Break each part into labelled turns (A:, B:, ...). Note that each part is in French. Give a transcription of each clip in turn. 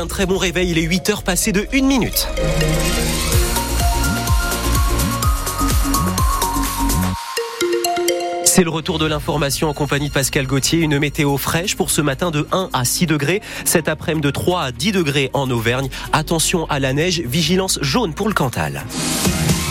A: un très bon réveil. Il est 8 heures passées de 1 minute. C'est le retour de l'information en compagnie de Pascal Gauthier. Une météo fraîche pour ce matin de 1 à 6 degrés. Cet après-midi de 3 à 10 degrés en Auvergne. Attention à la neige. Vigilance jaune pour le Cantal.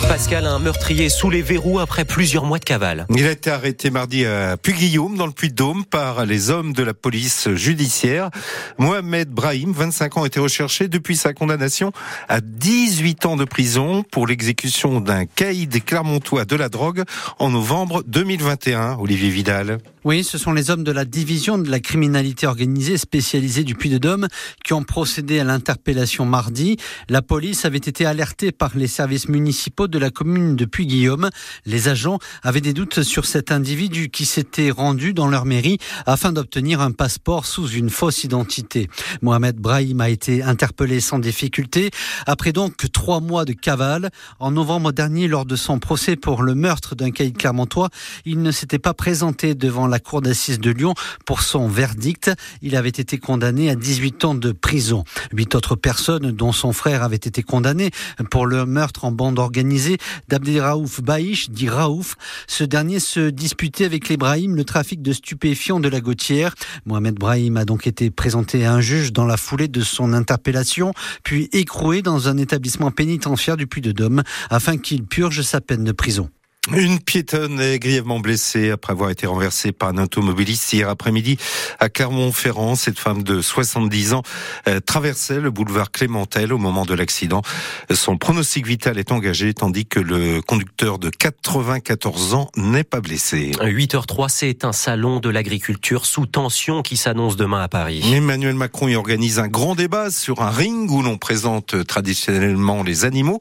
A: Pascal, un meurtrier sous les verrous après plusieurs mois de cavale.
B: Il a été arrêté mardi à Puy-Guillaume, dans le Puy-de-Dôme, par les hommes de la police judiciaire. Mohamed Brahim, 25 ans, était recherché depuis sa condamnation à 18 ans de prison pour l'exécution d'un caïd clermontois de la drogue en novembre 2021. Olivier Vidal.
C: Oui, ce sont les hommes de la division de la criminalité organisée spécialisée du Puy-de-Dôme qui ont procédé à l'interpellation mardi. La police avait été alertée par les services municipaux de la commune de Puy-Guillaume. Les agents avaient des doutes sur cet individu qui s'était rendu dans leur mairie afin d'obtenir un passeport sous une fausse identité. Mohamed Brahim a été interpellé sans difficulté après donc trois mois de cavale. En novembre dernier, lors de son procès pour le meurtre d'un caïd clermontois, il ne s'était pas présenté devant la cour d'assises de Lyon pour son verdict. Il avait été condamné à 18 ans de prison. Huit autres personnes, dont son frère, avaient été condamnées pour le meurtre en bande organisée d'Abdelraouf Baïch, dit Raouf. Ce dernier se disputait avec les Brahim le trafic de stupéfiants de la Gautière. Mohamed Brahim a donc été présenté à un juge dans la foulée de son interpellation, puis écroué dans un établissement pénitentiaire du Puy-de-Dôme afin qu'il purge sa peine de prison.
B: Une piétonne est grièvement blessée après avoir été renversée par un automobiliste hier après-midi à Clermont-Ferrand. Cette femme de 70 ans euh, traversait le boulevard Clémentel au moment de l'accident. Son pronostic vital est engagé tandis que le conducteur de 94 ans n'est pas blessé.
A: 8h03, c'est un salon de l'agriculture sous tension qui s'annonce demain à Paris.
B: Emmanuel Macron y organise un grand débat sur un ring où l'on présente traditionnellement les animaux.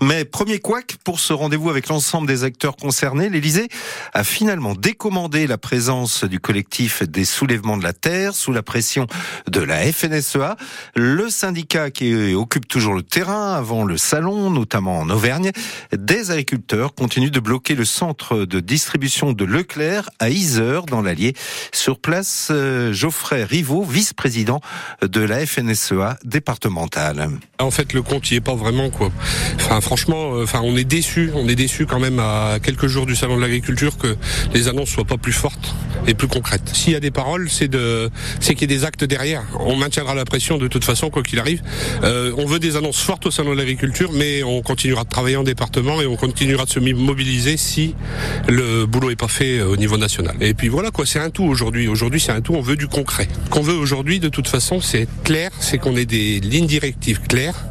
B: Mais premier couac pour ce rendez-vous avec l'ensemble des acteurs concernés, l'Elysée a finalement décommandé la présence du collectif des soulèvements de la terre sous la pression de la FNSEA, le syndicat qui occupe toujours le terrain avant le salon, notamment en Auvergne. Des agriculteurs continuent de bloquer le centre de distribution de Leclerc à Isère dans l'Allier. Sur place, euh, Geoffrey Rivaud, vice-président de la FNSEA départementale.
D: En fait, le compte, il est pas vraiment quoi. Enfin, franchement, euh, enfin, on est déçu, on est déçu quand même à quelques jours du salon de l'agriculture que les annonces soient pas plus fortes et plus concrètes. S'il y a des paroles, c'est de, c'est qu'il y ait des actes derrière. On maintiendra la pression de toute façon, quoi qu'il arrive. Euh, on veut des annonces fortes au salon de l'agriculture, mais on continuera de travailler en département et on continuera de se mobiliser si le boulot est pas fait euh, au niveau national. Et puis voilà quoi, c'est un tout aujourd'hui. Aujourd'hui, c'est un tout. On veut du concret. Qu'on veut aujourd'hui, de toute façon, c'est clair, c'est qu'on ait des lignes directives claires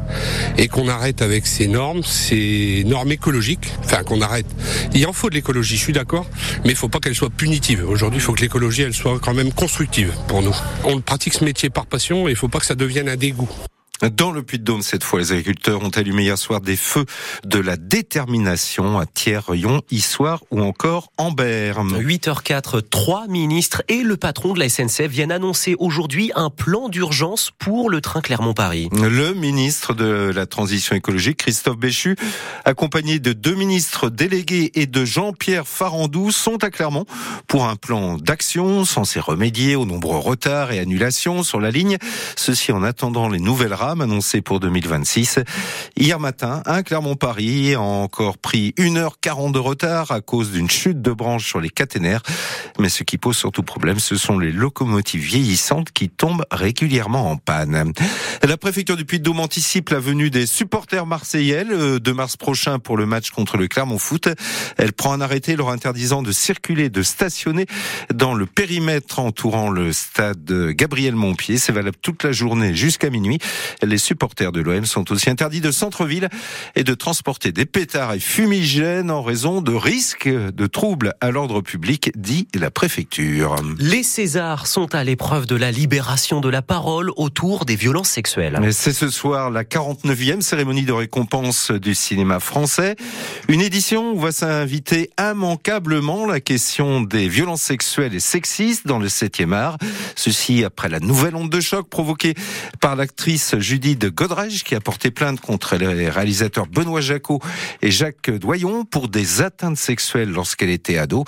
D: et qu'on arrête avec ces normes, ces normes écologiques. Enfin, qu'on arrête il en faut de l'écologie, je suis d'accord, mais il faut pas qu'elle soit punitive. Aujourd'hui, il faut que l'écologie, elle soit quand même constructive pour nous. On pratique ce métier par passion et il faut pas que ça devienne un dégoût.
B: Dans le Puy-de-Dôme, cette fois, les agriculteurs ont allumé hier soir des feux de la détermination à Thiers-Rion, Issoire ou encore en
A: 8h04, trois ministres et le patron de la SNCF viennent annoncer aujourd'hui un plan d'urgence pour le train Clermont-Paris.
B: Le ministre de la Transition écologique, Christophe Béchu, accompagné de deux ministres délégués et de Jean-Pierre Farandou, sont à Clermont pour un plan d'action censé remédier aux nombreux retards et annulations sur la ligne. Ceci en attendant les nouvelles rames annoncé pour 2026. Hier matin, un Clermont-Paris a encore pris 1h40 de retard à cause d'une chute de branche sur les caténaires. Mais ce qui pose surtout problème, ce sont les locomotives vieillissantes qui tombent régulièrement en panne. La préfecture du Puy-de-Dôme anticipe la venue des supporters marseillais le 2 mars prochain pour le match contre le Clermont Foot. Elle prend un arrêté leur interdisant de circuler, de stationner dans le périmètre entourant le stade Gabriel Montpied. C'est valable toute la journée jusqu'à minuit. Les supporters de l'OM sont aussi interdits de centre-ville et de transporter des pétards et fumigènes en raison de risques de troubles à l'ordre public, dit la préfecture.
A: Les Césars sont à l'épreuve de la libération de la parole autour des violences sexuelles.
B: C'est ce soir la 49e cérémonie de récompense du cinéma français. Une édition où va s'inviter immanquablement la question des violences sexuelles et sexistes dans le 7e art. Ceci après la nouvelle onde de choc provoquée par l'actrice Judith Godrèche qui a porté plainte contre les réalisateurs Benoît Jacot et Jacques Doyon pour des atteintes sexuelles lorsqu'elle était ado.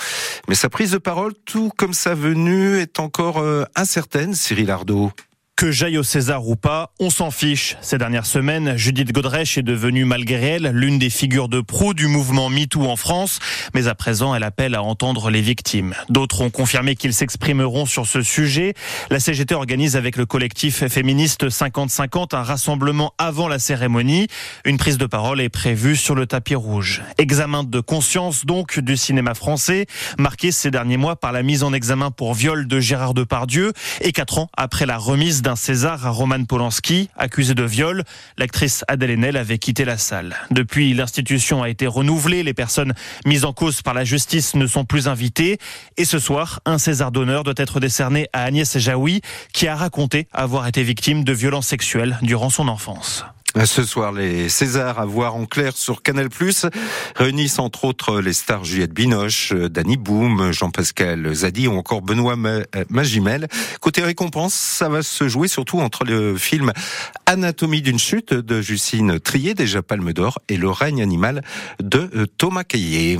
B: Mais sa prise de parole, tout comme sa venue, est encore euh, incertaine, Cyril Ardo.
E: Que j'aille au César ou pas, on s'en fiche. Ces dernières semaines, Judith Godrèche est devenue malgré elle l'une des figures de proue du mouvement MeToo en France, mais à présent elle appelle à entendre les victimes. D'autres ont confirmé qu'ils s'exprimeront sur ce sujet. La CGT organise avec le collectif féministe 50-50 un rassemblement avant la cérémonie. Une prise de parole est prévue sur le tapis rouge. Examen de conscience donc du cinéma français, marqué ces derniers mois par la mise en examen pour viol de Gérard Depardieu et quatre ans après la remise César à Roman Polanski, accusé de viol. L'actrice Adèle Haenel avait quitté la salle. Depuis, l'institution a été renouvelée. Les personnes mises en cause par la justice ne sont plus invitées. Et ce soir, un César d'honneur doit être décerné à Agnès Jaoui, qui a raconté avoir été victime de violences sexuelles durant son enfance.
B: Ce soir, les Césars à voir en clair sur Canal+, réunissent entre autres les stars Juliette Binoche, Danny Boom, Jean-Pascal Zadi ou encore Benoît Magimel. Côté récompense, ça va se jouer surtout entre le film Anatomie d'une chute de Justine Trier, déjà Palme d'Or, et Le règne animal de Thomas Caillé.